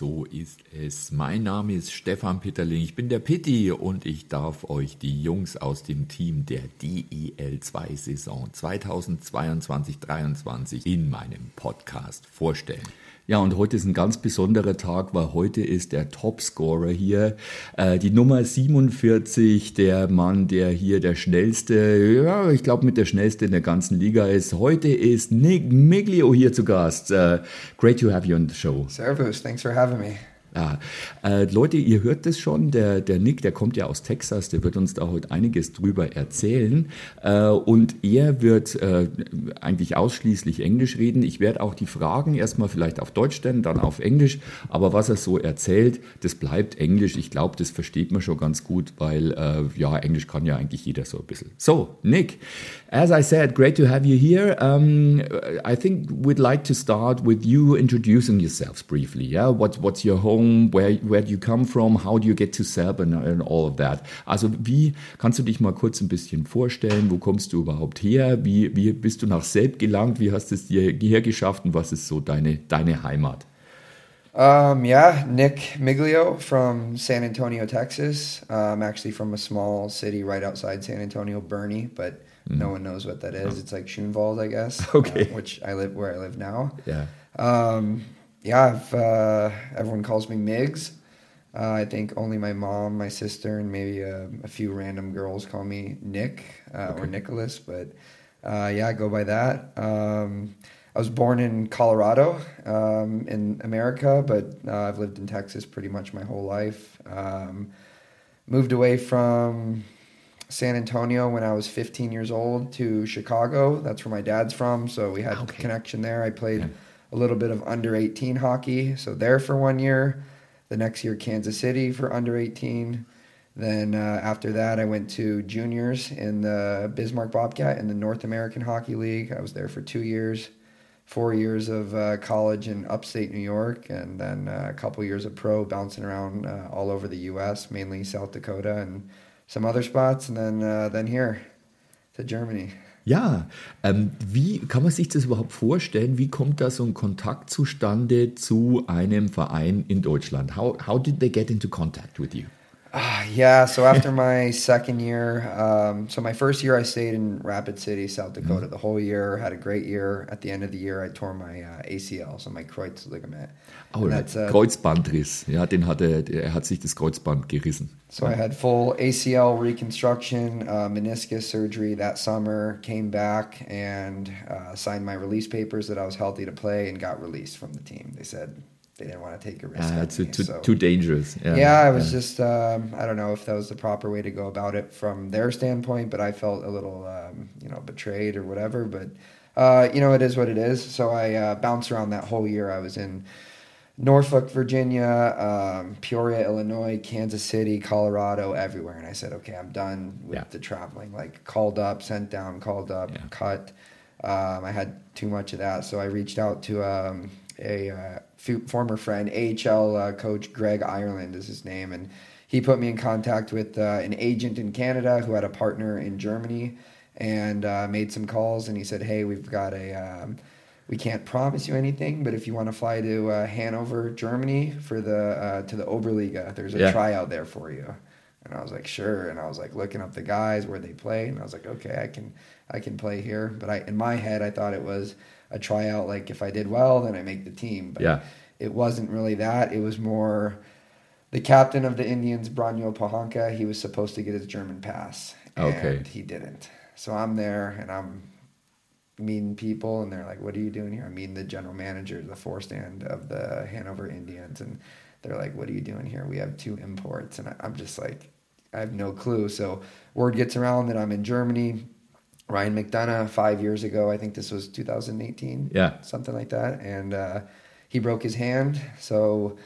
So ist es. Mein Name ist Stefan Pitterling, ich bin der Pitti und ich darf euch die Jungs aus dem Team der DEL2-Saison 2022-23 in meinem Podcast vorstellen. Ja, und heute ist ein ganz besonderer Tag, weil heute ist der Topscorer hier, äh, die Nummer 47, der Mann, der hier der schnellste, ja, ich glaube mit der schnellste in der ganzen Liga ist. Heute ist Nick Miglio hier zu Gast. Uh, great to have you on the show. Servus, thanks for having me. Ja, äh, Leute, ihr hört das schon, der, der Nick, der kommt ja aus Texas, der wird uns da heute einiges drüber erzählen. Äh, und er wird äh, eigentlich ausschließlich Englisch reden. Ich werde auch die Fragen erstmal vielleicht auf Deutsch stellen, dann auf Englisch. Aber was er so erzählt, das bleibt Englisch. Ich glaube, das versteht man schon ganz gut, weil äh, ja, Englisch kann ja eigentlich jeder so ein bisschen. So, Nick, as I said, great to have you here. Um, I think we'd like to start with you introducing yourselves briefly. Yeah, what, what's your home? Home, where, where do you come from, how do you get to Serb and, all of that. Also wie kannst du dich mal kurz ein bisschen vorstellen, wo kommst du überhaupt her, wie, wie bist du nach Serb gelangt, wie hast du es dir hierher geschafft und was ist so deine, deine Heimat? Um, yeah, Nick Miglio from San Antonio, Texas. Uh, I'm actually from a small city right outside San Antonio, Bernie, but mm. no one knows what that is. It's like Schoenwald, I guess. Okay. Uh, which I live where I live now. Yeah. Um, yeah, uh, everyone calls me Migs. Uh, I think only my mom, my sister, and maybe a, a few random girls call me Nick uh, okay. or Nicholas. But uh, yeah, I go by that. Um, I was born in Colorado um, in America, but uh, I've lived in Texas pretty much my whole life. Um, moved away from San Antonio when I was 15 years old to Chicago. That's where my dad's from, so we had okay. a connection there. I played. Yeah a little bit of under 18 hockey. So there for one year. The next year, Kansas City for under 18. Then uh, after that, I went to juniors in the Bismarck Bobcat in the North American Hockey League. I was there for two years, four years of uh, college in upstate New York, and then uh, a couple years of pro, bouncing around uh, all over the U.S., mainly South Dakota and some other spots, and then uh, then here to Germany. Ja, ähm, wie kann man sich das überhaupt vorstellen? Wie kommt da so ein Kontakt zustande zu einem Verein in Deutschland? How, how did they get into contact with you? Uh, yeah, so after my second year, um, so my first year I stayed in Rapid City, South Dakota, mm. the whole year. Had a great year. At the end of the year, I tore my uh, ACL, so my Kreuz ligament. Oh, right. uh, Kreuzbandriss. Ja, den hatte, er hat sich das Kreuzband gerissen. So I had full ACL reconstruction, uh, meniscus surgery that summer. Came back and uh, signed my release papers that I was healthy to play, and got released from the team. They said they didn't want to take a risk. Uh, too, too, so, too, dangerous. Yeah, yeah it was yeah. just um, I don't know if that was the proper way to go about it from their standpoint, but I felt a little um, you know betrayed or whatever. But uh, you know it is what it is. So I uh, bounced around that whole year. I was in Norfolk, Virginia, um, Peoria, Illinois, Kansas City, Colorado, everywhere, and I said, okay, I'm done with yeah. the traveling. Like called up, sent down, called up, cut. Um, I had too much of that, so I reached out to um, a uh, former friend, AHL uh, coach Greg Ireland is his name, and he put me in contact with uh, an agent in Canada who had a partner in Germany, and uh, made some calls. And he said, "Hey, we've got a." Um, we can't promise you anything, but if you want to fly to uh, Hanover, Germany, for the uh, to the Oberliga, there's a yeah. tryout there for you. And I was like, sure. And I was like looking up the guys where they play, and I was like, okay, I can I can play here. But I in my head, I thought it was a tryout. Like if I did well, then I make the team. But yeah. it wasn't really that. It was more the captain of the Indians, Branyo Pahanka. He was supposed to get his German pass, and okay. he didn't. So I'm there, and I'm meeting people, and they're like, "What are you doing here?" I'm meeting the general manager, the Vorstand of the Hanover Indians, and they're like, "What are you doing here? We have two imports," and I'm just like, I have no clue. So word gets around that I'm in Germany Ryan McDonough five years ago. I think this was 2018. Yeah. Something like that. And uh, he broke his hand. So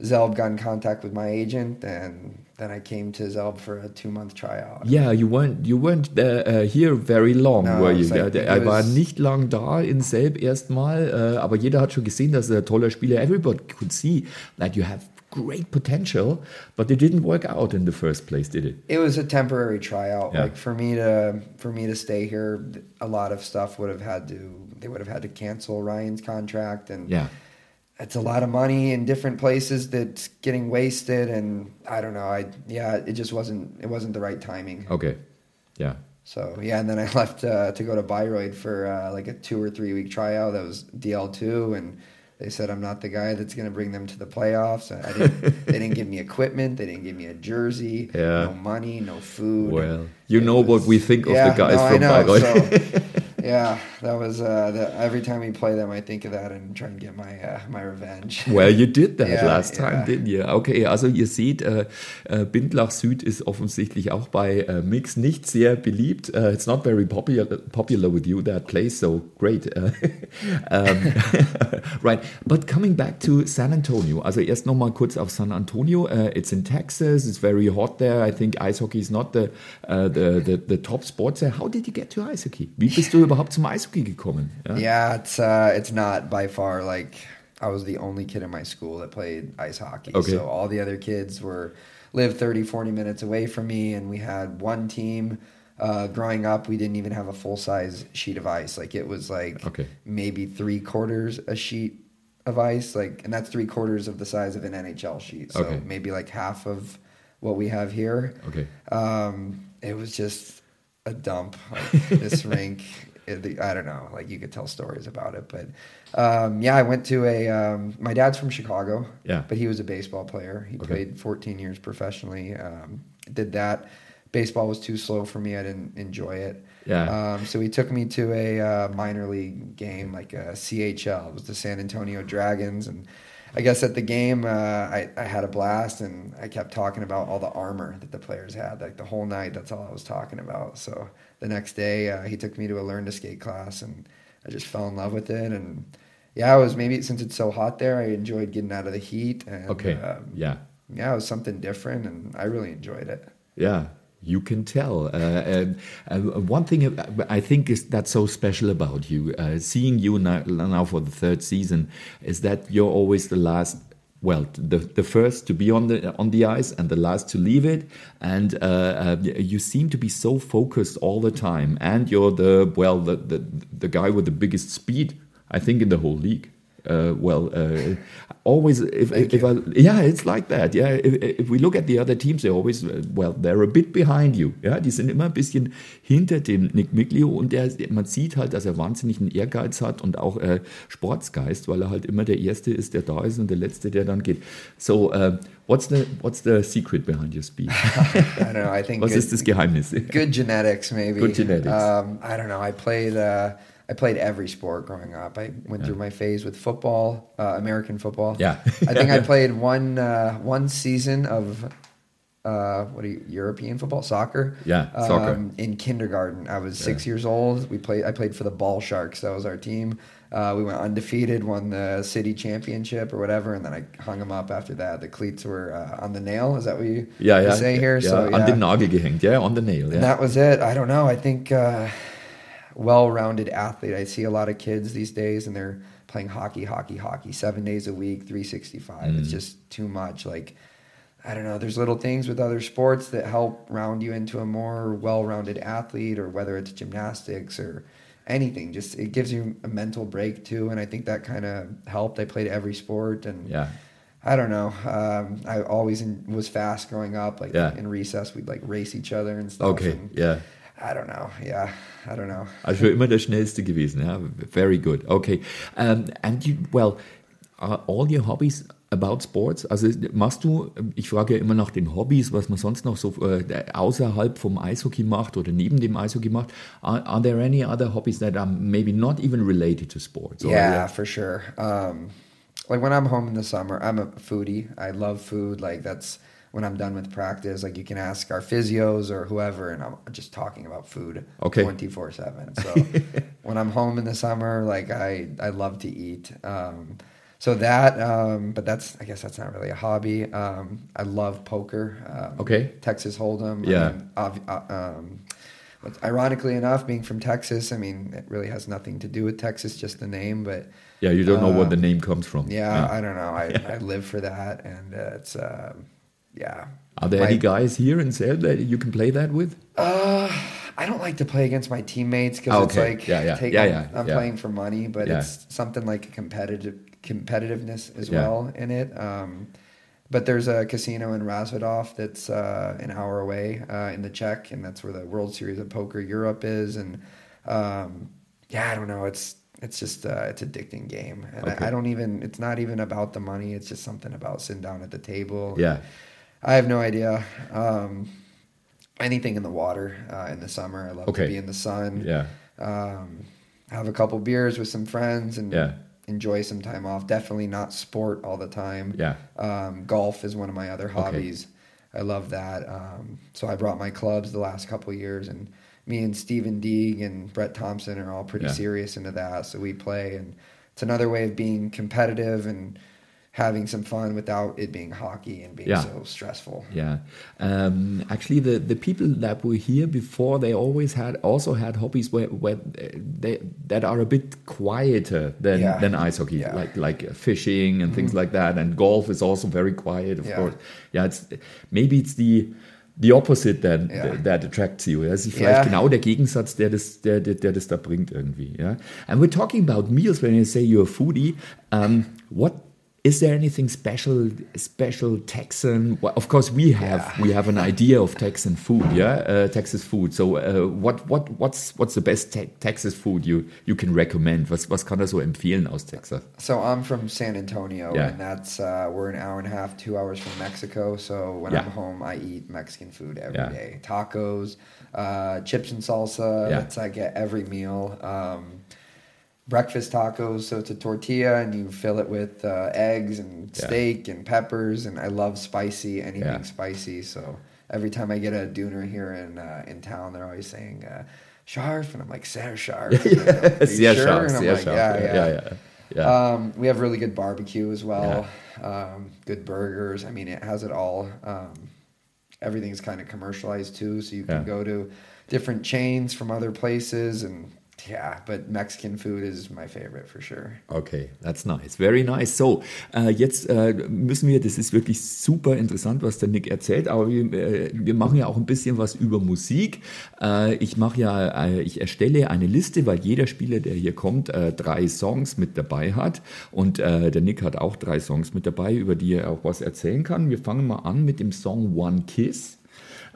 Selb got in contact with my agent, and then I came to Selb for a two month tryout. Yeah, you weren't you weren't uh, here very long, no, were you? Like, er war nicht lang da in Selb erstmal, uh, aber jeder hat schon gesehen, dass er ein toller Spieler. Everybody could see that you have great potential, but it didn't work out in the first place, did it? It was a temporary tryout. Yeah. Like for me to for me to stay here, a lot of stuff would have had to they would have had to cancel Ryan's contract and yeah. It's a lot of money in different places that's getting wasted, and I don't know. I yeah, it just wasn't it wasn't the right timing. Okay, yeah. So yeah, and then I left uh, to go to Bayreuth for uh, like a two or three week tryout. That was DL two, and they said I'm not the guy that's going to bring them to the playoffs. I didn't, they didn't give me equipment. They didn't give me a jersey. Yeah. No money. No food. Well, you It know what we think of yeah, the guys no, from Bayreuth. so, yeah, that was uh, the, every time we play them, I think of that and try and get my uh, my revenge. Well, you did that Ja, last time, ja. didn't you? Okay, also ihr seht, äh, äh, Bindlach Süd ist offensichtlich auch bei äh, Migs nicht sehr beliebt. Uh, it's not very popular, popular with you, that place, so great. Uh, um, right, but coming back to San Antonio. Also erst nochmal kurz auf San Antonio. Uh, it's in Texas, it's very hot there. I think ice hockey is not the, uh, the, the, the top sport there. How did you get to ice hockey? Wie bist du überhaupt zum Eishockey gekommen? Ja? Yeah, it's uh, it's not by far like I was the only kid in my school that played ice hockey. Okay. So all the other kids were lived 30, 40 minutes away from me, and we had one team. Uh, growing up, we didn't even have a full size sheet of ice. Like it was like Okay. maybe three quarters a sheet of ice. Like, and that's three quarters of the size of an NHL sheet. So Okay. maybe like half of what we have here. Okay. Um, it was just a dump. Like this rink, it, I don't know. Like you could tell stories about it, but um, yeah, I went to a. Um, my dad's from Chicago. Yeah. but he was a baseball player. He Okay. played 14 years professionally. Um, did that. Baseball was too slow for me. I didn't enjoy it. Yeah. Um, so he took me to a uh, minor league game, like a CHL. It was the San Antonio Dragons, and I guess at the game, uh, I, I had a blast, and I kept talking about all the armor that the players had. Like the whole night, that's all I was talking about. So the next day, uh, he took me to a learn to skate class, and I just fell in love with it. And yeah, I was maybe since it's so hot there, I enjoyed getting out of the heat. And Okay, um, yeah. yeah, it was something different, and I really enjoyed it. Yeah, you can tell. Uh, uh, one thing I think is that's so special about you, uh, seeing you now, now for the third season, is that you're always the last. Well, the the first to be on the on the ice and the last to leave it, and uh, uh, you seem to be so focused all the time. And you're the well the the, the guy with the biggest speed, I think, in the whole league. Uh, well, uh, always if, if you. I yeah, it's like that. Yeah, if, if we look at the other teams, they're always uh, well, they're a bit behind you. Ja, die sind immer ein bisschen hinter dem Nick Miglio und der, man sieht halt, dass er wahnsinnig einen Ehrgeiz hat und auch äh, Sportsgeist, weil er halt immer der Erste ist, der da ist und der Letzte, der dann geht. So, uh, what's the what's the secret behind your speed? I don't know. I think Was good- ist das Geheimnis? good genetics maybe Good genetics. um, i don't know i played uh, i played every sport growing up i went through my phase with football uh, american football Yeah. i think i played one uh, one season of uh, what are you, European football, soccer? Yeah, soccer. Um, in kindergarten, I was six years old. We played. I played for the Ball Sharks. That was our team. Uh, we went undefeated, won the city championship or whatever, and then I hung them up after that. The cleats were uh, on the nail. Is that what you, you ja, say here? ja, so an yeah. den Nagel gehängt, ja, on the nail. And that was it. I don't know. I think uh, well-rounded athlete. I see a lot of kids these days, and they're playing hockey, hockey, hockey, seven days a week, three sixty-five. It's just too much. Like I don't know. There's little things with other sports that help round you into a more well-rounded athlete, or whether it's gymnastics or anything. Just it gives you a mental break too, and I think that kind of helped. I played every sport, and Ja. I don't know. Um, I always in, was fast growing up. Like Yeah. in recess, we'd like race each other and stuff. Okay, and ja. I don't know. Yeah, I don't know. Also immer der schnellste gewesen. Ja, very good. Okay, um, and you, well, are all your hobbies about sports? Also machst du? Ich frage ja immer nach den Hobbys, was man sonst noch so äh, außerhalb vom Eishockey macht oder neben dem Eishockey macht. Are, are there any other hobbies that are maybe not even related to sports? Or- yeah, for sure. Um, like when I'm home in the summer, I'm a foodie. I love food. Like that's when I'm done with practice. Like you can ask our physios or whoever, and I'm just talking about food. Okay. twenty four seven. So when I'm home in the summer, like I I love to eat. Um, so that, um, but that's I guess that's not really a hobby. Um, I love poker. Um, Okay. Texas Hold'em. Yeah. I mean, uh, um, but ironically enough, being from Texas, I mean, it really has nothing to do with Texas, just the name. But Yeah, you don't know what Um, the name comes from. yeah, I don't know. I, I live for that, and uh, it's um, yeah. Are there My- any guys here in Selb that you can play that with? Uh, I don't like to play against my teammates because Oh, it's like Yeah, yeah. take- Yeah, I'm, yeah, I'm yeah. playing for money, but Yeah. it's something like competitive competitiveness as well in it. Um, but there's a casino in Rozvadov that's uh, an hour away uh, in the Czech, and that's where the World Series of Poker Europe is. And um, yeah, I don't know. It's it's just uh, it's addicting game, and Okay. I, I don't even. It's not even about the money. It's just something about sitting down at the table. Yeah. I have no idea. Um, anything in the water uh, in the summer. I love Okay. to be in the sun. Yeah. Um, have a couple beers with some friends and Yeah. enjoy some time off. Definitely not sport all the time. Yeah. Um, golf is one of my other hobbies. I love that. Um, so I brought my clubs the last couple of years, and me and Stephen Deeg and Brett Thompson are all pretty Yeah. serious into that. So we play, and it's another way of being competitive and having some fun without it being hockey and being Yeah. so stressful. Yeah, um, actually, the, the people that were here before, they always had also had hobbies where, where they that are a bit quieter than, Yeah. than ice hockey, Yeah. Mm-hmm. like like fishing and things like that. And golf is also very quiet, of Yeah. course. Yeah, it's maybe it's the the opposite then Ja. that, that attracts you. Das ist vielleicht Ja. genau der Gegensatz, der das, der, der, der das da bringt irgendwie. Ja. And we're talking about meals when you say you're a foodie. Um, what is there anything special, special Texan? Well, of course, we have Yeah. we have an idea of Texan food, yeah, uh, Texas food. So, uh, what what what's what's the best te Texas food you you can recommend? Was was kann er so empfehlen aus Texas? So I'm from San Antonio, Yeah. and that's uh, we're an hour and a half, two hours from Mexico. So when Yeah. I'm home, I eat Mexican food every day: tacos, uh, chips and salsa. That's I get every meal. Um, breakfast tacos, so it's a tortilla, and you fill it with uh, eggs and Yeah. steak and peppers. And I love spicy, anything Yeah. spicy. So every time I get a doner here in uh, in town, they're always saying. Uh, Sharp, and I'm like, Sarah Sharp. Are you Sehr sure? I'm sehr like, yeah, yeah, yeah. yeah. yeah. Um, we have really good barbecue as well. Um, good burgers. I mean, it has it all. Um, everything's kind of commercialized too, so you can Yeah. go to different chains from other places, and yeah. But Mexican food is my favorite for sure. Okay, that's nice. Very nice. So, äh, jetzt äh, müssen wir, das ist wirklich super interessant, was der Nick erzählt, aber wir, äh, wir machen ja auch ein bisschen was über Musik. Äh, ich mache ja, äh, ich erstelle eine Liste, weil jeder Spieler, der hier kommt, äh, drei Songs mit dabei hat. Und der Nick hat auch drei Songs mit dabei, über die er auch was erzählen kann. Wir fangen mal an mit dem Song One Kiss.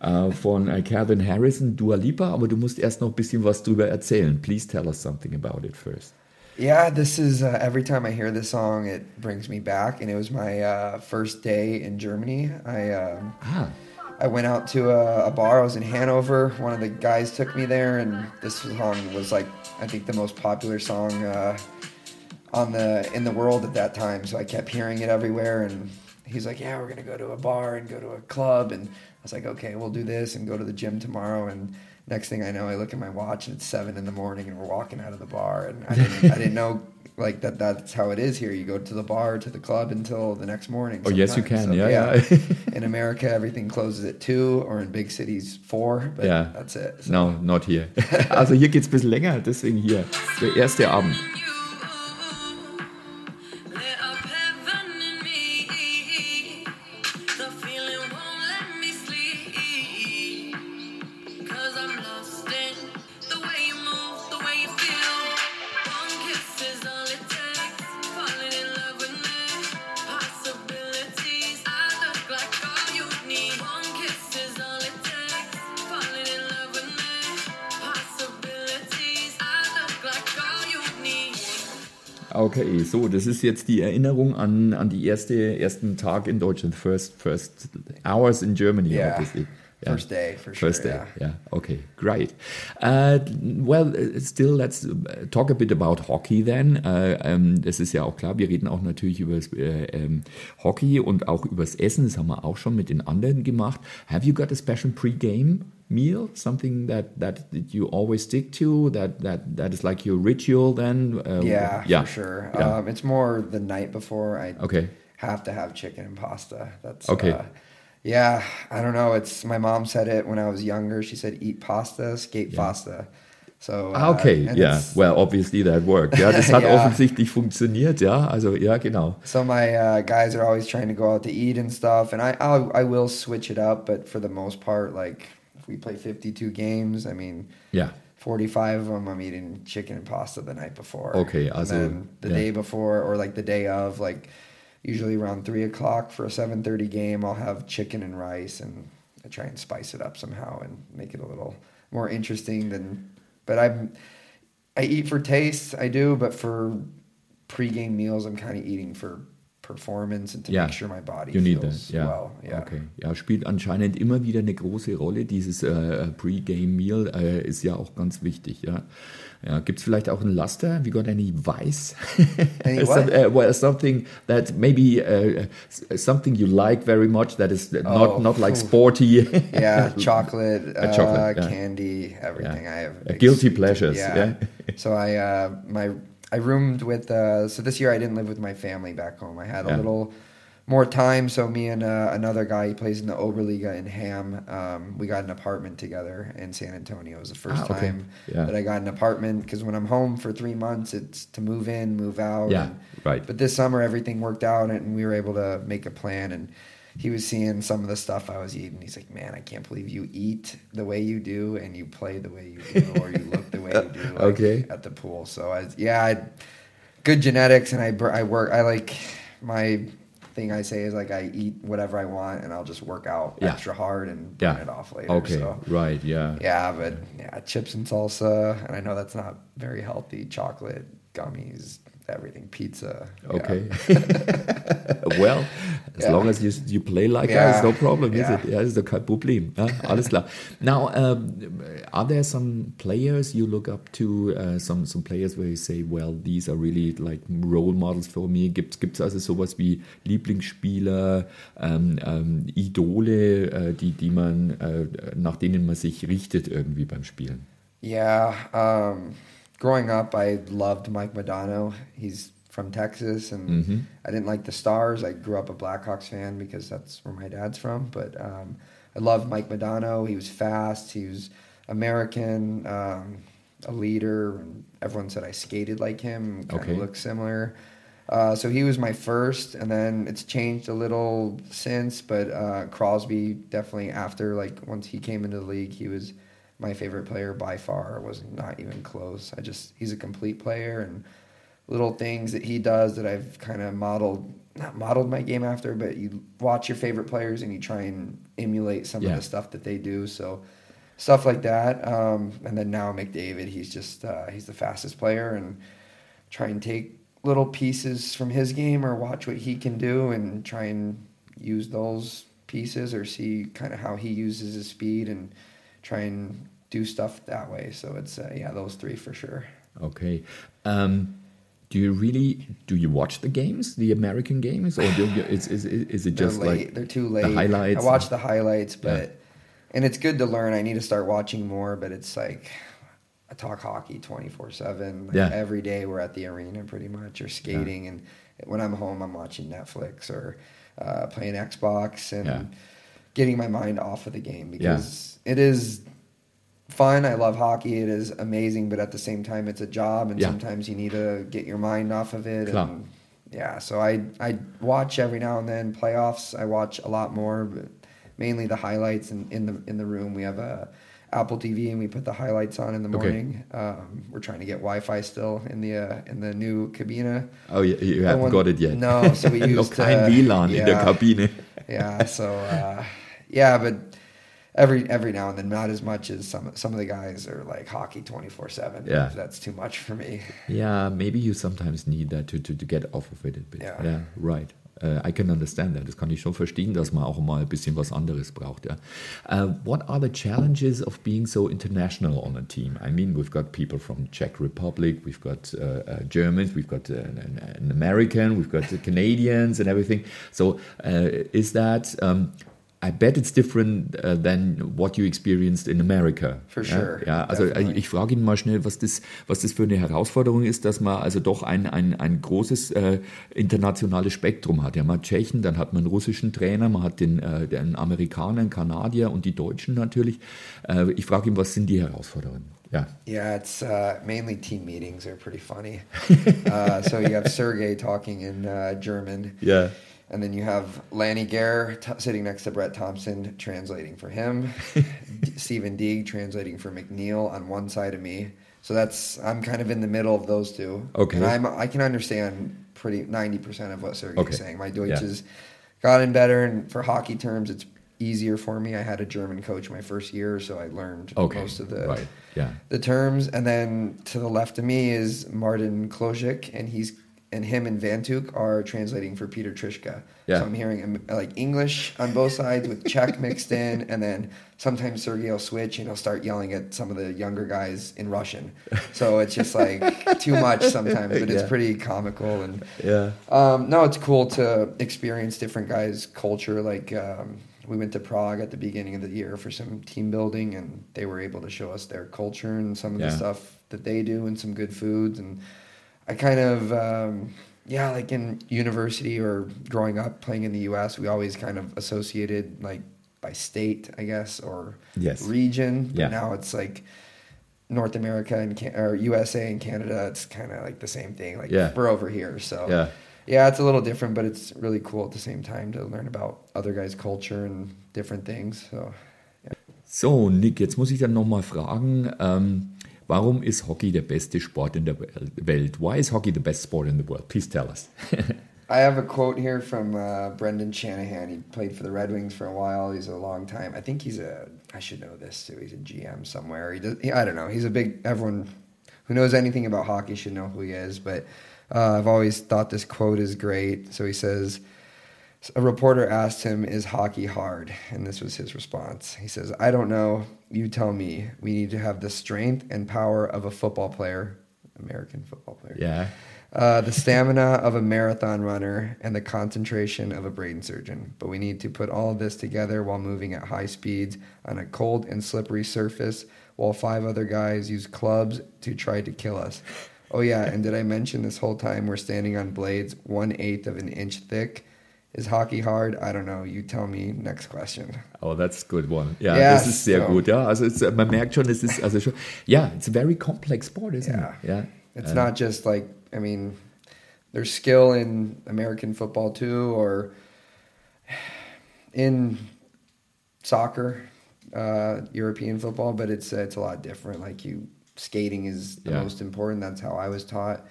Äh, von äh, Calvin Harrison, Dua Lipa, aber du musst erst noch ein bisschen was drüber erzählen. Please tell us something about it first. Yeah, this is uh, every time I hear this song, it brings me back, and it was my uh, first day in Germany. I um, Ah, I went out to a, a bar. I was in Hanover. One of the guys took me there, and this song was like I think the most popular song uh, on the in the world at that time. So I kept hearing it everywhere, and he's like, "Yeah, we're gonna go to a bar and go to a club," and was like, "Okay, we'll do this and go to the gym tomorrow." And next thing I know, I look at my watch and it's seven in the morning, and we're walking out of the bar, and I didn't, I didn't know. Like that, that's how it is here. You go to the bar, to the club until the next morning. Oh, yes, you can. Yeah, yeah. in America, everything closes at two, or in big cities, four. But Yeah. that's it. So, No, not here. Also hier geht's ein bisschen länger, deswegen hier. Der erste Abend. Okay, so, das ist jetzt die Erinnerung an, an die erste, ersten Tag in Deutschland. First, first hours in Germany, Yeah. obviously. First day, for sure, First day, yeah. yeah. Okay, great. Uh, well, uh, still, let's uh, talk a bit about hockey then. Uh, ähm, das ist ja auch klar, wir reden auch natürlich über äh, ähm, Hockey und auch übers Essen. Das haben wir auch schon mit den anderen gemacht. Have you got a special pre-game meal? Something that, that you always stick to? That, that, that is like your ritual then? Uh, yeah, yeah. for sure. Yeah. Um, it's more the night before. I Okay. have to have chicken and pasta. That's Okay. Uh, yeah, I don't know. It's my mom said it when I was younger. She said, "Eat pasta, skate pasta." So Ah, uh, Okay, and yeah. Well, obviously that worked. Ja, das hat Ja. offensichtlich funktioniert, ja. Also, ja, genau. So my uh, guys are always trying to go out to eat and stuff, and I I'll, I will switch it up, but for the most part, like if we play fifty two games, I mean, yeah. 45 of them, I'm eating chicken and pasta the night before. Okay, and also, then the yeah. day before or like the day of, like usually around three o'clock for a 7:30 game, I'll have chicken and rice, and I try and spice it up somehow and make it a little more interesting than. But I'm, I eat for taste, I do, but for pre-game meals, I'm kind of eating for performance and to Ja, make sure my body You need feels that, ja. well. Yeah. Okay. Ja, spielt anscheinend immer wieder eine große Rolle. Dieses äh, Pre-Game-Meal äh, ist ja auch ganz wichtig. Ja. Ja, Gibt es vielleicht auch einen Laster? We got any vice? Any Some- uh, well, something that maybe uh, something you like very much that is not Oh, not like sporty. yeah, chocolate, uh, chocolate, yeah. candy, everything. Yeah. I have Uh, guilty pleasures, yeah. so I uh, my I roomed with. Uh, so this year I didn't live with my family back home. I had a little more time. So me and uh, another guy, he plays in the Oberliga in Hamm. Um, we got an apartment together in San Antonio. It was the first Ah, okay. time Yeah. that I got an apartment because when I'm home for three months, it's to move in, move out. Yeah, and- right. But this summer everything worked out and we were able to make a plan and he was seeing some of the stuff I was eating. He's like, "Man, I can't believe you eat the way you do and you play the way you do or you look the way you do like, Okay. at the pool." So I yeah, I good genetics and I I work I like my thing I say is like I eat whatever I want and I'll just work out Yeah. extra hard and Yeah. burn it off later. Okay, So right, yeah. yeah, but yeah, chips and salsa, and I know that's not very healthy. Chocolate, gummies, everything, pizza. yeah. Okay. well, as Yeah. long as you, you play like Yeah. that, it's no problem, is Yeah. it? Ja, ist doch kein Problem. Ja, alles klar. Now, um, are there some players you look up to, uh, some, some players where you say, well, these are really like role models for me? Gibt es also sowas wie Lieblingsspieler, ähm, ähm, Idole, äh, die, die man, äh, nach denen man sich richtet irgendwie beim Spielen? Yeah. Um, growing up, I loved Mike Modano. He's from Texas, and Mhm. I didn't like the Stars. I grew up a Blackhawks fan because that's where my dad's from. But um, I loved Mike Modano. He was fast. He was American, um, a leader, and everyone said I skated like him. Kind Okay. of looked similar. Uh, so he was my first, and then it's changed a little since. But uh, Crosby definitely after like once he came into the league, he was my favorite player by far. Was not even close. I just he's a complete player and little things that he does that I've kind of modeled not modeled my game after, but you watch your favorite players and you try and emulate some Yeah. of the stuff that they do. So stuff like that. Um, and then now McDavid, he's just uh, he's the fastest player and try and take little pieces from his game or watch what he can do and try and use those pieces or see kind of how he uses his speed and try and do stuff that way. So it's uh, yeah, those three for sure. Okay. Um, do you really do you watch the games, the American games, or do you, is, is, is it just they're like they're too late. the highlights? I watch the highlights, but Yeah. and it's good to learn. I need to start watching more, but it's like I talk hockey twenty four seven. Yeah. Every day we're at the arena pretty much or skating, and when I'm home, I'm watching Netflix or uh, playing Xbox and Yeah. getting my mind off of the game because it is fun. I love hockey. It is amazing, but at the same time, it's a job, and Yeah. sometimes you need to get your mind off of it. Klar. And yeah, so I I watch every now and then playoffs. I watch a lot more, but mainly the highlights. And in the in the room, we have a Apple TV, and we put the highlights on in the Okay. morning. Um, we're trying to get Wi-Fi still in the uh, in the new cabina. Oh, you, you haven't one- got it yet. No, so we used, kein uh, WLAN in the yeah. Kabine. yeah so uh, yeah but every every now and then not as much as some some of the guys are like hockey 24-7 Yeah. that's too much for me Yeah, maybe you sometimes need that to, to, to get off of it a bit. Ja. Yeah, right. Uh, I can understand that. Das kann ich schon verstehen, dass man auch mal ein bisschen was anderes braucht. Ja. Uh, what are the challenges of being so international on a team? I mean, we've got people from Czech Republic, we've got uh, uh, Germans, we've got uh, an, an American, we've got the Canadians and everything. So uh, is that... Um, I bet it's different uh, than what you experienced in America. For ja? sure, Ja, also äh, definitely. ich frage ihn mal schnell, was das, was das für eine Herausforderung ist, dass man also doch ein, ein, ein großes äh, internationales Spektrum hat. Ja, man hat Tschechen, dann hat man einen russischen Trainer, man hat den, äh, den Amerikaner, einen Kanadier und die Deutschen natürlich. Äh, ich frage ihn, was sind die Herausforderungen? Ja. yeah it's uh, mainly team meetings are pretty funny uh, so you have sergey talking in uh, german Ja. And then you have Lanny Gare t- sitting next to Brett Thompson, translating for him. Stephen Deeg translating for McNeil on one side of me. So that's I'm kind of in the middle of those two. Okay. And I'm I can understand pretty ninety percent of what Sergey's Okay. saying. My Deutsch Yeah. has gotten better, and for hockey terms, it's easier for me. I had a German coach my first year, so I learned Okay. most of the right. Yeah. the terms. And then to the left of me is Martin Klojik, and he's and him and Vantuk are translating for Peter Trishka. Yeah. So I'm hearing um, like English on both sides with Czech mixed in, and then sometimes Sergey will switch and he'll start yelling at some of the younger guys in Russian. So it's just like too much sometimes, but it's pretty comical and. Yeah. Um, no, it's cool to experience different guys' culture. Like um, we went to Prague at the beginning of the year for some team building, and they were able to show us their culture and some of Yeah. the stuff that they do, and some good foods. And I kind of, um, yeah, like in university or growing up playing in the U.S., we always kind of associated like by state, I guess, or Yes. region. But Yeah. now it's like. North America and Can- or USA and Canada, it's kind of like the same thing. Like Yeah. we're over here, so Yeah. yeah, it's a little different, but it's really cool at the same time to learn about other guys' culture and different things. So So, Nick, jetzt muss ich dann nochmal fragen, ähm, warum ist Hockey der beste Sport in der Wel- Welt? Why is hockey the best sport in the world? Please tell us. I have a quote here from uh, Brendan Shanahan. He played for the Red Wings for a while. He's a long time. I think he's a. I should know this too. He's a GM somewhere. He does. He, I don't know. He's a big. Everyone who knows anything about hockey should know who he is. But uh, I've always thought this quote is great. So he says. A reporter asked him, Is hockey hard? And this was his response. He says, I don't know. You tell me. We need to have the strength and power of a football player, American football player yeah. uh, the stamina of a marathon runner, and the concentration of a brain surgeon. But we need to put all of this together while moving at high speeds on a cold and slippery surface, while five other guys use clubs to try to kill us. Oh, yeah, and did I mention this whole time we're standing on blades one eighth of an inch thick? Is hockey hard? I don't know. You tell me. Next question. Oh, that's a good one. Ja, Yes, das ist sehr so. gut. Ja, also es, man merkt schon, es ist also schon. Ja, it's a very complex sport, isn't Yeah. it? Ja. It's Äh, not just like I mean, there's skill in American football too, or in soccer, uh, European football, but it's it's a lot different. Like you, skating is the Yeah. most important. That's how I was taught.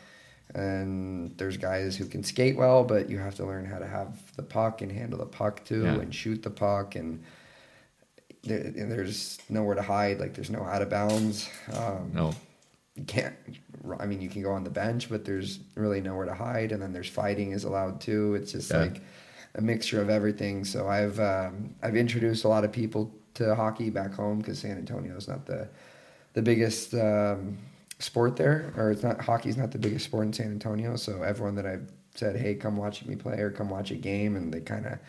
And there's guys who can skate well, but you have to learn how to have the puck and handle the puck too, Yeah. and shoot the puck and. There, and there's nowhere to hide. Like there's no out of bounds. Um, No. you can't i mean you can go on the bench but there's really nowhere to hide and then there's fighting is allowed too it's just Yeah. like a mixture of everything so i've um, i've introduced a lot of people to hockey back home because san antonio is not the the biggest um, sport there or it's not hockey's not the biggest sport in san antonio so everyone that i've said hey come watch me play or come watch a game and they kind of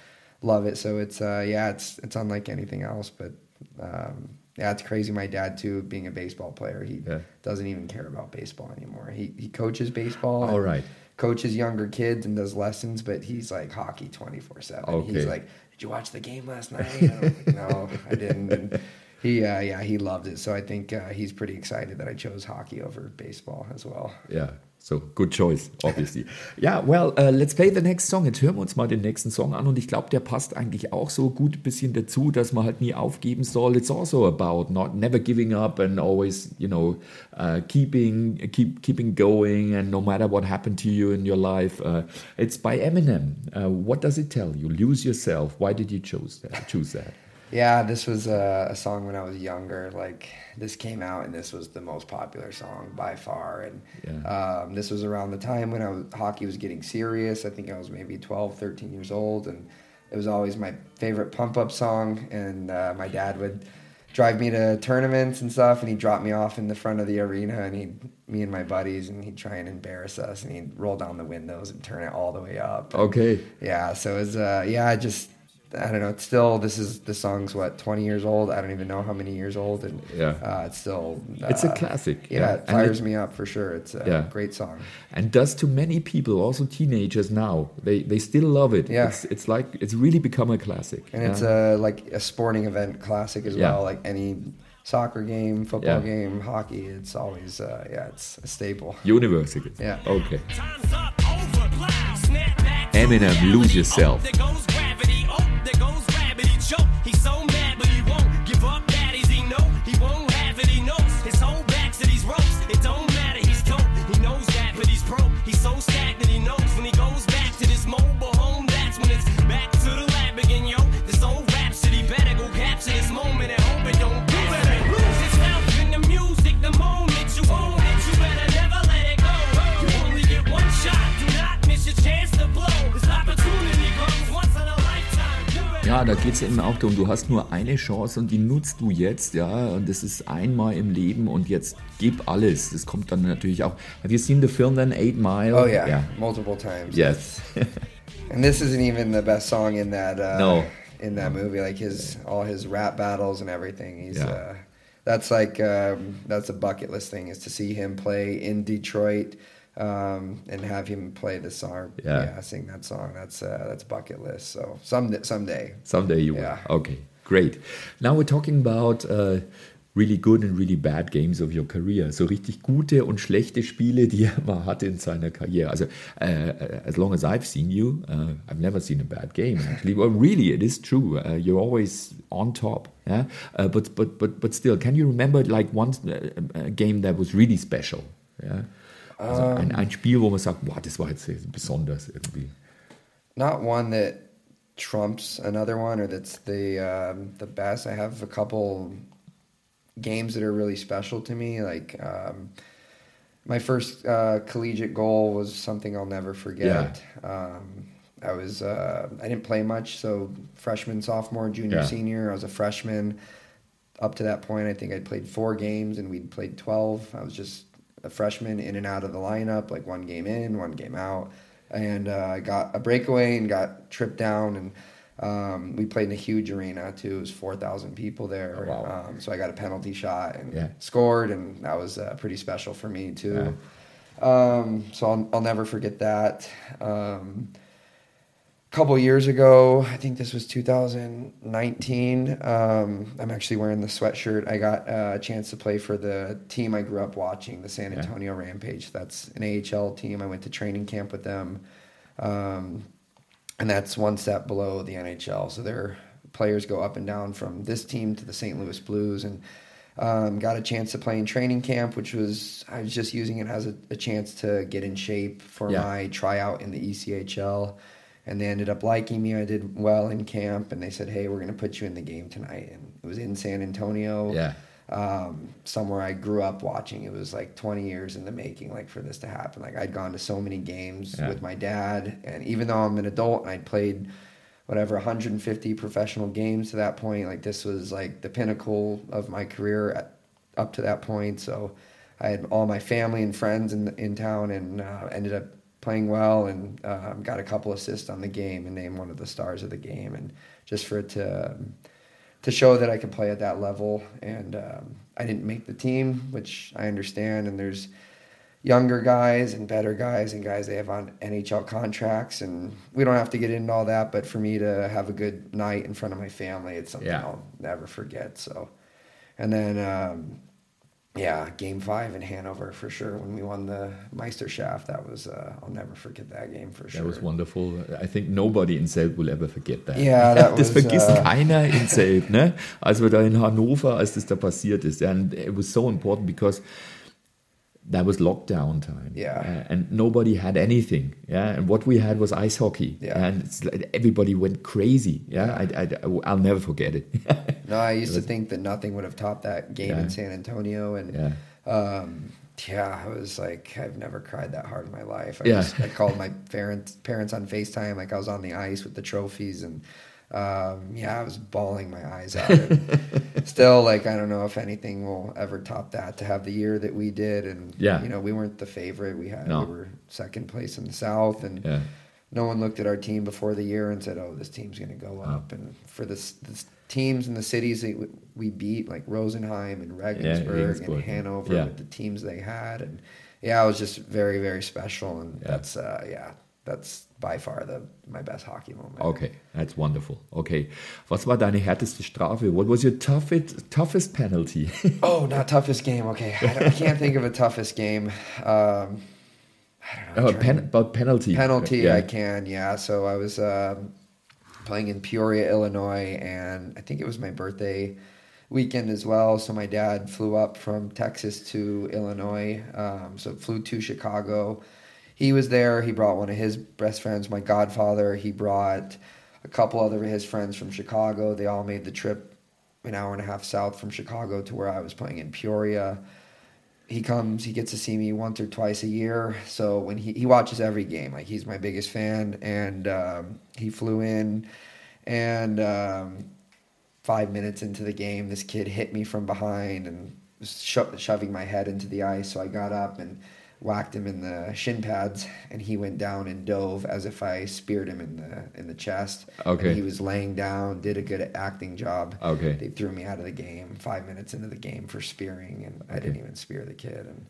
love it so it's uh yeah it's it's unlike anything else but um yeah, it's crazy. My dad too, being a baseball player, he Yeah. doesn't even care about baseball anymore. He he coaches baseball. All right. Coaches younger kids and does lessons, but he's like hockey twenty four seven. He's like, "Did you watch the game last night?" I'm like, no, I didn't. And he, uh, yeah, he loved it. So I think uh, he's pretty excited that I chose hockey over baseball as well. Yeah. so good choice, obviously. ja, well, uh, let's play the next song. Jetzt hören wir uns mal den nächsten Song an und ich glaube, der passt eigentlich auch so gut ein bisschen dazu, dass man halt nie aufgeben soll. It's also about not never giving up and always, you know, uh, keeping keep keeping going and no matter what happened to you in your life. Uh, it's by Eminem. Uh, what does it tell you? Lose yourself. Why did you choose that? Choose that? Yeah, this was a, a song when I was younger. Like this came out, and this was the most popular song by far. And Yeah. um, this was around the time when I was, hockey was getting serious. I think I was maybe 12, 13 years old, and it was always my favorite pump up song. And uh, my dad would drive me to tournaments and stuff, and he'd drop me off in the front of the arena, and he'd me and my buddies, and he'd try and embarrass us, and he'd roll down the windows and turn it all the way up. Okay. Yeah, so it's uh yeah, I just I don't know. It's still this is the song's what twenty years old. I don't even know how many years old, and Yeah. uh, it's still uh, It's a classic, Yeah, yeah. it fires it- me up for sure. It's a Yeah. great song. and does to many people, also teenagers now. They they still love it. Yeah. It's, it's like it's really become a classic. And yeah. it's a like a sporting event classic as well. Like any soccer game, football game, hockey. It's always uh, yeah, it's a staple. University. Yeah. Okay. Time's up, over, loud. Snap back, Eminem, Lose Yourself. Ja, da geht es eben auch darum, du hast nur eine Chance und die nutzt du jetzt, ja, und das ist einmal im Leben und jetzt gib alles. Das kommt dann natürlich auch. Have you seen the film then, Eight Mile? Oh yeah, multiple times. Yes. And this isn't even the best song in that. Uh, No. In that movie, like his all his rap battles and everything. He's. Yeah. Uh, that's like um, that's a bucket list thing is to see him play in Detroit um, and have him play the song. Yeah. sing that song. That's uh, that's bucket list. So some someday. Someday you will. Okay, great. Now we're talking about uh, really good and really bad games of your career. So richtig gute und schlechte Spiele, die er mal hatte in seiner Karriere. Also, uh, as long as I've seen you, uh, I've never seen a bad game. Actually, well, really, it is true. Uh, you're always on top. Yeah, but but but but still, can you remember like one uh, a game that was really special? Yeah. Also ein, ein Spiel, wo man sagt, boah, das war jetzt besonders irgendwie. not one that trumps another one or that's the um, the best. I have a couple games that are really special to me. Like um, my first uh, collegiate goal was something I'll never forget. Um, I was uh, I didn't play much, so freshman, sophomore, junior, Yeah. senior. I was a freshman. Up to that point, I think I'd played four games and we'd played twelve. I was just a freshman in and out of the lineup, like one game in, one game out, and uh, I got a breakaway and got tripped down and. Um, we played in a huge arena too. It was four thousand people there. Oh, wow. Um, so I got a penalty shot and Yeah. scored, and that was uh, pretty special for me too. Um, so I'll, I'll never forget that. Um, couple years ago, I think this was 2019. Um, I'm actually wearing the sweatshirt. I got uh, a chance to play for the team I grew up watching, the San Yeah. Antonio Rampage. That's an AHL team. I went to training camp with them. Um, and that's one step below the NHL. So their players go up and down from this team to the St. Louis Blues, and um, got a chance to play in training camp, which was I was just using it as a, a chance to get in shape for Yeah. my tryout in the ECHL. And they ended up liking me. I did well in camp, and they said, "Hey, we're going to put you in the game tonight." And it was in San Antonio Yeah. um, somewhere I grew up watching. It was like 20 years in the making, like for this to happen. Like I'd gone to so many games Yeah. with my dad, and even though I'm an adult and I'd played whatever 150 professional games to that point, like this was like the pinnacle of my career at, up to that point. So I had all my family and friends in in town, and uh, ended up playing well and um, got a couple assists on the game and named one of the stars of the game. And just for it to um, to show that I could play at that level. And um, I didn't make the team, which I understand. And there's younger guys and better guys and guys they have on NHL contracts. And we don't have to get into all that. But for me to have a good night in front of my family, it's something Yeah. I'll never forget. So, and then. Um, yeah, game five in Hanover for sure. When we won the Meisterschaft, that was uh, I'll never forget that game for sure. That was wonderful. I think nobody in Selb will ever forget that. Yeah, that das was, vergisst uh, keiner in Selb, ne? Als wir da in Hannover, als das da passiert ist. And it was so important because that was lockdown time. Yeah. Uh, and nobody had anything. Yeah. And what we had was ice hockey. Yeah. And it's like everybody went crazy. Yeah. I, I, I'll never forget it. No, I used to think that nothing would have topped that game Yeah. in San Antonio, and Yeah. um, yeah, I was like, I've never cried that hard in my life. I, Yeah. just, I called my parents parents on Facetime, like I was on the ice with the trophies, and um, yeah, I was bawling my eyes out. Still, like I don't know if anything will ever top that to have the year that we did, and Yeah. you know, we weren't the favorite. We had No. we were second place in the South, and yeah. no one looked at our team before the year and said, "Oh, this team's going to go up." And for this, this teams in the cities that we- we beat, like Rosenheim and Regensburg, Regensburg, and Hanover, yeah. with the teams they had, and yeah, it was just very, very special. And Yeah. that's uh, yeah, that's by far the my best hockey moment. Okay, that's wonderful. Okay. Was war deine härteste Strafe? What was your toughest, toughest penalty? Oh, not toughest game. Okay, I, I can't think of a toughest game. Um, I don't know. Oh, pen, about penalty. penalty Yeah. I can, yeah. So I was um, playing in Peoria, Illinois, and I think it was my birthday weekend as well. So my dad flew up from Texas to Illinois. Um, so flew to Chicago. He was there. He brought one of his best friends, my godfather. He brought a couple other of his friends from Chicago. They all made the trip an hour and a half south from Chicago to where I was playing in Peoria he comes he gets to see me once or twice a year so when he, he watches every game like he's my biggest fan and um, he flew in and um, five minutes into the game this kid hit me from behind and was sho- shoving my head into the ice so i got up and whacked him in the shin pads and he went down and dove as if i speared him in the in the chest Okay. And he was laying down did a good acting job Okay. they threw me out of the game five minutes into the game for spearing, and I didn't even spear the kid. And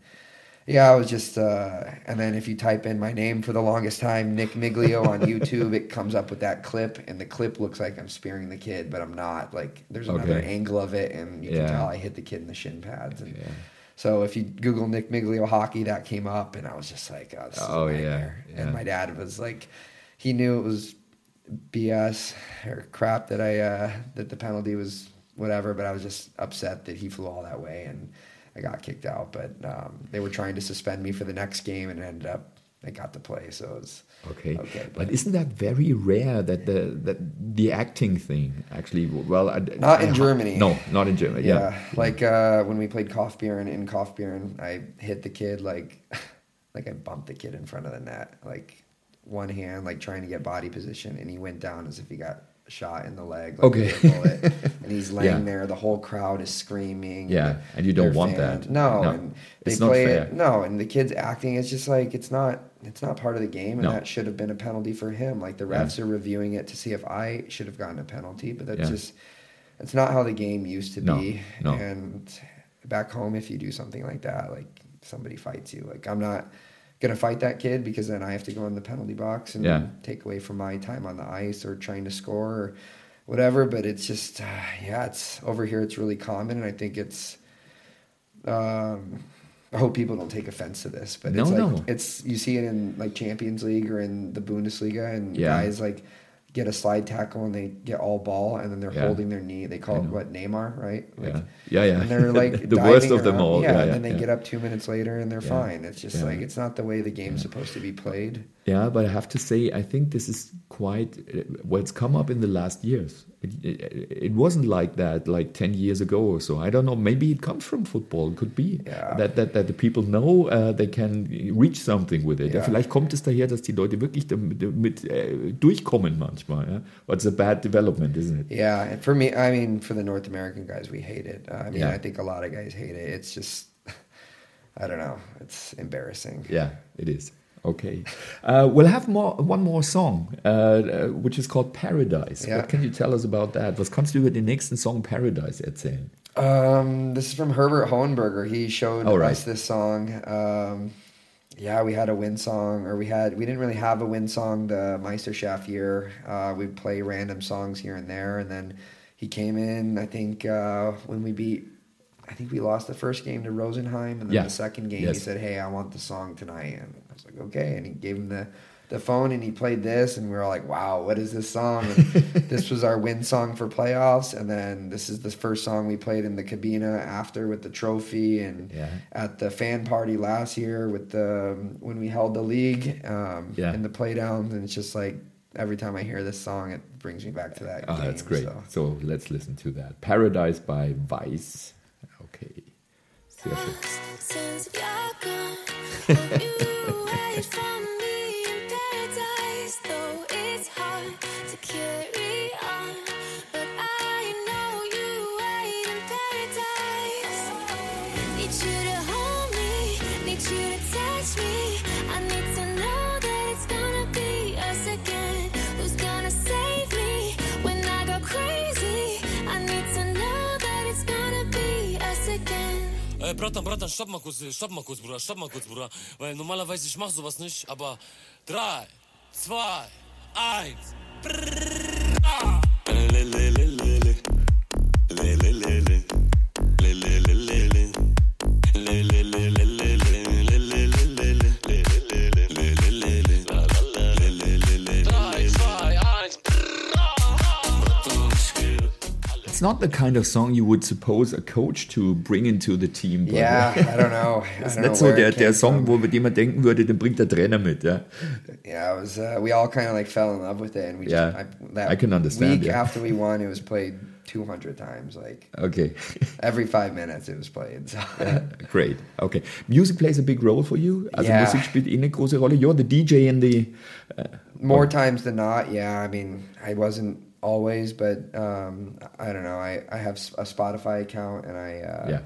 yeah, I was just. Uh, and then if you type in my name for the longest time, Nick Miglio on YouTube, it comes up with that clip, and the clip looks like I'm spearing the kid, but I'm not. Like there's another Okay. angle of it, and you Yeah. can tell I hit the kid in the shin pads. And Yeah. So if you Google Nick Miglio hockey, that came up, and I was just like, oh, this is Oh, yeah, yeah. And my dad was like, he knew it was BS or crap that I uh, that the penalty was whatever, but I was just upset that he flew all that way and I got kicked out. But um, they were trying to suspend me for the next game, and it ended up I got to play. So it was Okay. Okay, but but- isn't that very rare that the that the acting thing actually? Well, I, Not in I- Germany. No, not in Germany. yeah, Yeah. like uh, when we played Kaufbeuren in Kaufbeuren, I hit the kid like like I bumped the kid in front of the net, like one hand, like trying to get body position, and he went down as if he got shot in the leg. Like Okay. bullet. and he's laying Yeah. there. The whole crowd is screaming. Yeah, and you don't want that. No, No, and they it's not play fair. it. No, and the kid's acting. It's just like it's not. It's not part of the game, and No. that should have been a penalty for him. Like the Yeah. refs are reviewing it to see if I should have gotten a penalty, but that's Yeah. just. It's not how the game used to No, be. no. And back home, if you do something like that, like somebody fights you. Like I'm not gonna fight that kid because then I have to go in the penalty box and Yeah. take away from my time on the ice or trying to score or whatever. But it's just, uh, yeah, it's over here. It's really common, and I think it's. Um, I hope people don't take offense to this, but No, it's like no. it's you see it in like Champions League or in the Bundesliga, and Yeah. guys like get a slide tackle and they get all ball, and then they're Yeah. holding their knee. They call it what Neymar, right? Like, Yeah. Yeah, yeah. And they're like the worst of them all. Yeah, Yeah, and then they get up two minutes later and they're fine. It's just like it's not the way the game's supposed to be played. Yeah, but I have to say, I think this is quite uh, well. It's come up in the last years. It, it, it wasn't like that like ten years ago or so. I don't know. Maybe it comes from football. It could be Ja. that, that that the people know uh, they can reach something with it. Ja. Vielleicht kommt es daher, dass die Leute wirklich damit, damit äh, durchkommen manchmal. Ja? But it's a bad development, isn't it? Yeah, and for me, I mean, for the North American guys, we hate it. I mean, Yeah. I think a lot of guys hate it. It's just, I don't know, it's embarrassing. Yeah, it is. Okay. Uh, we'll have more, one more song, uh, uh, which is called Paradise. Ja. What can you tell us about that? Was kannst du über den nächsten Song Paradise erzählen? Um, this is from Herbert Hohenberger. He showed Oh, right. us this song. Um, yeah, we had a win song, or we had we didn't really have a win song the Meisterschaft year. Uh, we'd play random songs here and there, and then he came in. I think uh, when we beat, I think we lost the first game to Rosenheim, and then Yeah. the second game he said, "Hey, I want the song tonight," and I was like, "Okay," and he gave him the. The phone and he played this, and we were like, "Wow, what is this song?" And this was our win song for playoffs, and then this is the first song we played in the cabina after with the trophy, and Yeah. at the fan party last year with the when we held the league um, Yeah. in the playdowns, and it's just like every time I hear this song, it brings me back to that. Oh, game, that's great. so. So. let's listen to that. Paradise by Vice. Okay. Sehr schön. Bratan, Bratan, stopp mal kurz, stopp mal kurz, Bruder, stopp mal kurz, Bruder. Weil normalerweise ich mach sowas nicht, aber drei, zwei, eins. that's not the kind of song you would suppose a coach to bring into the team. Yeah, I don't know. I Das don't so der, der Song, from. wo mit man denken würde, den bringt der Trainer mit. Ja? Yeah, it was. Uh, we all kind of like fell in love with it, and we Yeah, just. I, I can understand, Week yeah. after we won, it was played 200 times. Like Okay, every five minutes, it was played. So. great. Okay, music plays a big role for you. Also Yeah. Musik spielt eh eine große Rolle. You're the DJ in the. More times than not, yeah. I mean, I wasn't always, but um, I don't know. I, I have a Spotify account, and I uh, Yeah.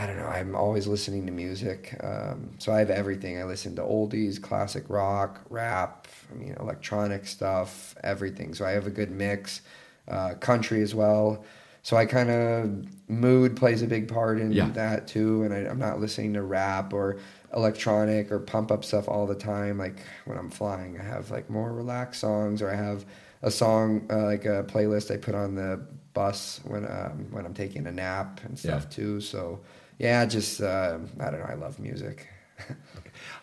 I don't know. I'm always listening to music, um, so I have everything. I listen to oldies, classic rock, rap, I mean, electronic stuff, everything. So I have a good mix, uh, country as well. So I kind of mood plays a big part in Yeah. that too, and I, I'm not listening to rap or electronic or pump up stuff all the time. Like when I'm flying, I have like more relaxed songs, or I have a song uh, like a playlist I put on the bus when um, when I'm taking a nap and stuff Yeah. too. So yeah, just uh, I don't know. I love music.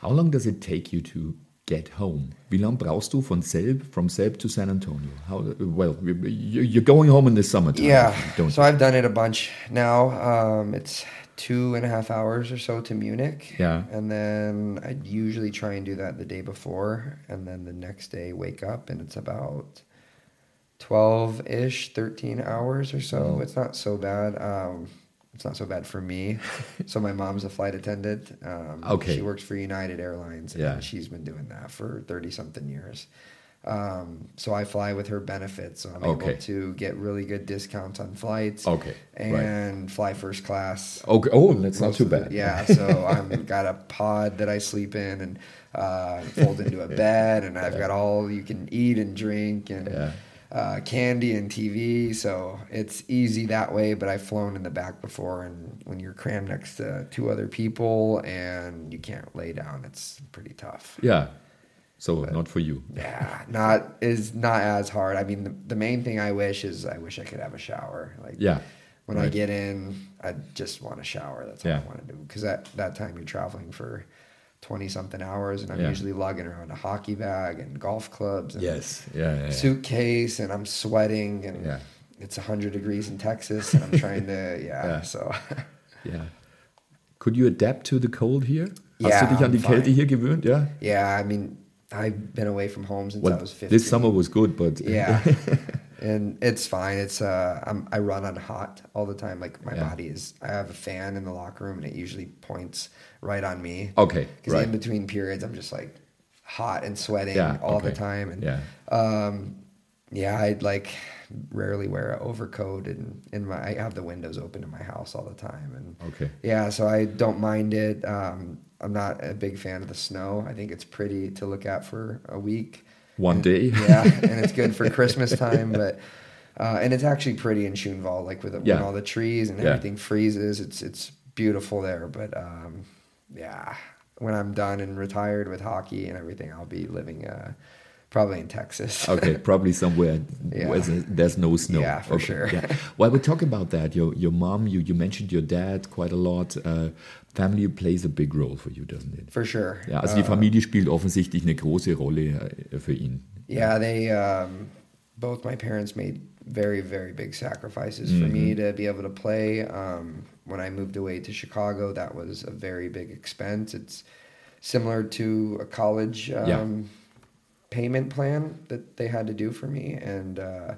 How long does it take you to get home? Wie lange brauchst du von Selb, from Selb to San Antonio? How well? you- You're going home in the summertime. Yeah. Don't So I've done it a bunch now. Um, it's two and a half hours or so to Munich. Yeah. And then I usually try and do that the day before, and then the next day wake up, and it's about twelve ish, thirteen hours or so. Mm-hmm. It's not so bad. Um, it's not so bad for me. so my mom's a flight attendant. Um, Okay. She works for United Airlines, and Yeah. she's been doing that for thirty something years. Um, so I fly with her benefits, so I'm Okay. able to get really good discounts on flights. Okay, right. and fly first class. Okay. Oh, that's not too bad. yeah, so I've got a pod that I sleep in and uh, fold into a bed, and I've got all you can eat and drink and Yeah. Uh, candy and TV. So it's easy that way. But I've flown in the back before, and when you're crammed next to two other people and you can't lay down, it's pretty tough. Yeah. So not for you. Yeah, not is not as hard. I mean, the, the main thing I wish is I wish I could have a shower. Like Yeah. when I get in, I just want a shower. That's all Yeah. I want to do. Because that that time you're traveling for twenty something hours, and I'm Yeah. usually lugging around a hockey bag and golf clubs and Yes. Yeah. yeah, yeah. suitcase, and I'm sweating, and Yeah. it's hundred degrees in Texas, and I'm trying to yeah. Yeah. So Yeah. Could you adapt to the cold here? Hast Yeah, du dich an die Kälte hier gewöhnt? Ja. yeah, I mean, I've been away from home since I was 15. this summer was good, but Yeah. and it's fine. It's uh, I'm, I run on hot all the time. Like my Yeah. body is. I have a fan in the locker room, and it usually points right on me. Okay, Because right. in between periods, I'm just like hot and sweating Yeah, all the time. And Yeah. um, yeah, I'd like rarely wear an overcoat, and in my I have the windows open in my house all the time, and Okay. yeah, so I don't mind it. Um, I'm not a big fan of the snow. I think it's pretty to look at for a week. One day. yeah, and it's good for Christmas time, but uh, and it's actually pretty in Schönwald, like with Yeah. when all the trees and Yeah. everything freezes. It's it's beautiful there, but um, yeah, when I'm done and retired with hockey and everything, I'll be living uh, probably in Texas. Okay, probably somewhere Yeah. where there's- no snow. Yeah, for okay. sure. Yeah. Well, we talk about that. Your your mom. You you mentioned your dad quite a lot. Uh, family plays a big role for you, doesn't it? for sure. Ja, also die Uh, Familie spielt offensichtlich eine große Rolle äh, für ihn. Yeah, they um, both my parents made very very big sacrifices for me Mm-hmm. to be able to play. Um, when I moved away to Chicago, that was a very big expense. It's similar to a college um, Yeah. Payment plan that they had to do for me, and uh,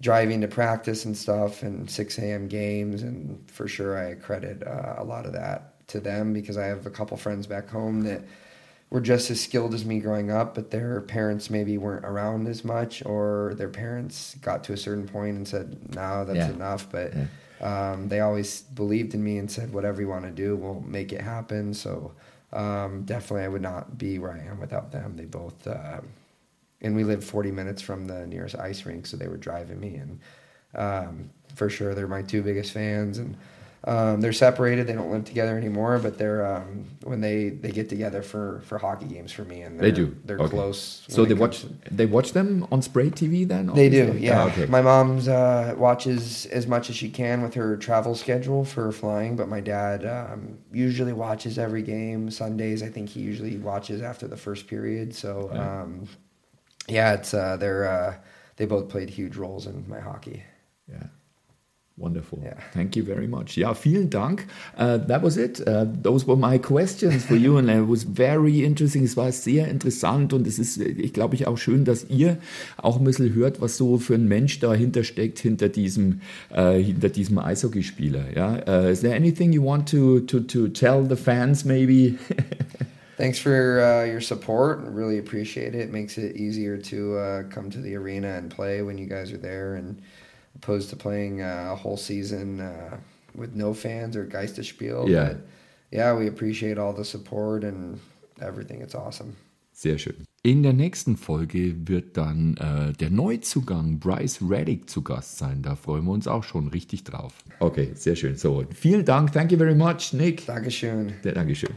driving to practice and stuff, and six a.m. games, and for sure I credit uh, a lot of that to them because I have a couple friends back home that were just as skilled as me growing up, but their parents maybe weren't around as much, or their parents got to a certain point and said, "No, that's Yeah. enough." But um, they always believed in me and said, "Whatever you want to do, we'll make it happen." So um, definitely, I would not be where I am without them. They both, uh, and we live 40 minutes from the nearest ice rink, so they were driving me, and um, for sure, they're my two biggest fans, and. Um, they're separated. They don't live together anymore, but they're um, when they, they get together for, for hockey games for me, and They do. They're Okay. close. So they watch comes they watch them on Sprade TV then? they do, yeah. Ah, okay. My mom's uh, watches as much as she can with her travel schedule for flying, but my dad um, usually watches every game. Sundays, I think he usually watches after the first period. So, Yeah. um, yeah, it's uh, they're uh, they both played huge roles in my hockey. yeah. Wonderful. Yeah. Thank you very much. Ja, vielen Dank. Uh, that was it. Uh, those were my questions for you and it was very interesting. Es war sehr interessant und es ist, ich glaube, ich auch schön, dass ihr auch ein bisschen hört, was so für ein Mensch dahinter steckt, hinter diesem, uh, hinter diesem Eishockeyspieler. Ja? Uh, is there anything you want to, to, to tell the fans maybe? Thanks for uh, your support. Really appreciate it. It makes it easier to uh, come to the arena and play when you guys are there, and opposed to playing uh, a whole season uh, with no fans or Geisterspiel. Yeah. But yeah, we appreciate all the support and everything. It's awesome. Sehr schön. In der nächsten Folge wird dann äh, der Neuzugang Bryce Reddick zu Gast sein. Da freuen wir uns auch schon richtig drauf. Okay, sehr schön. So, vielen Dank. Thank you very much, Nick. Dankeschön. Ja, Dankeschön.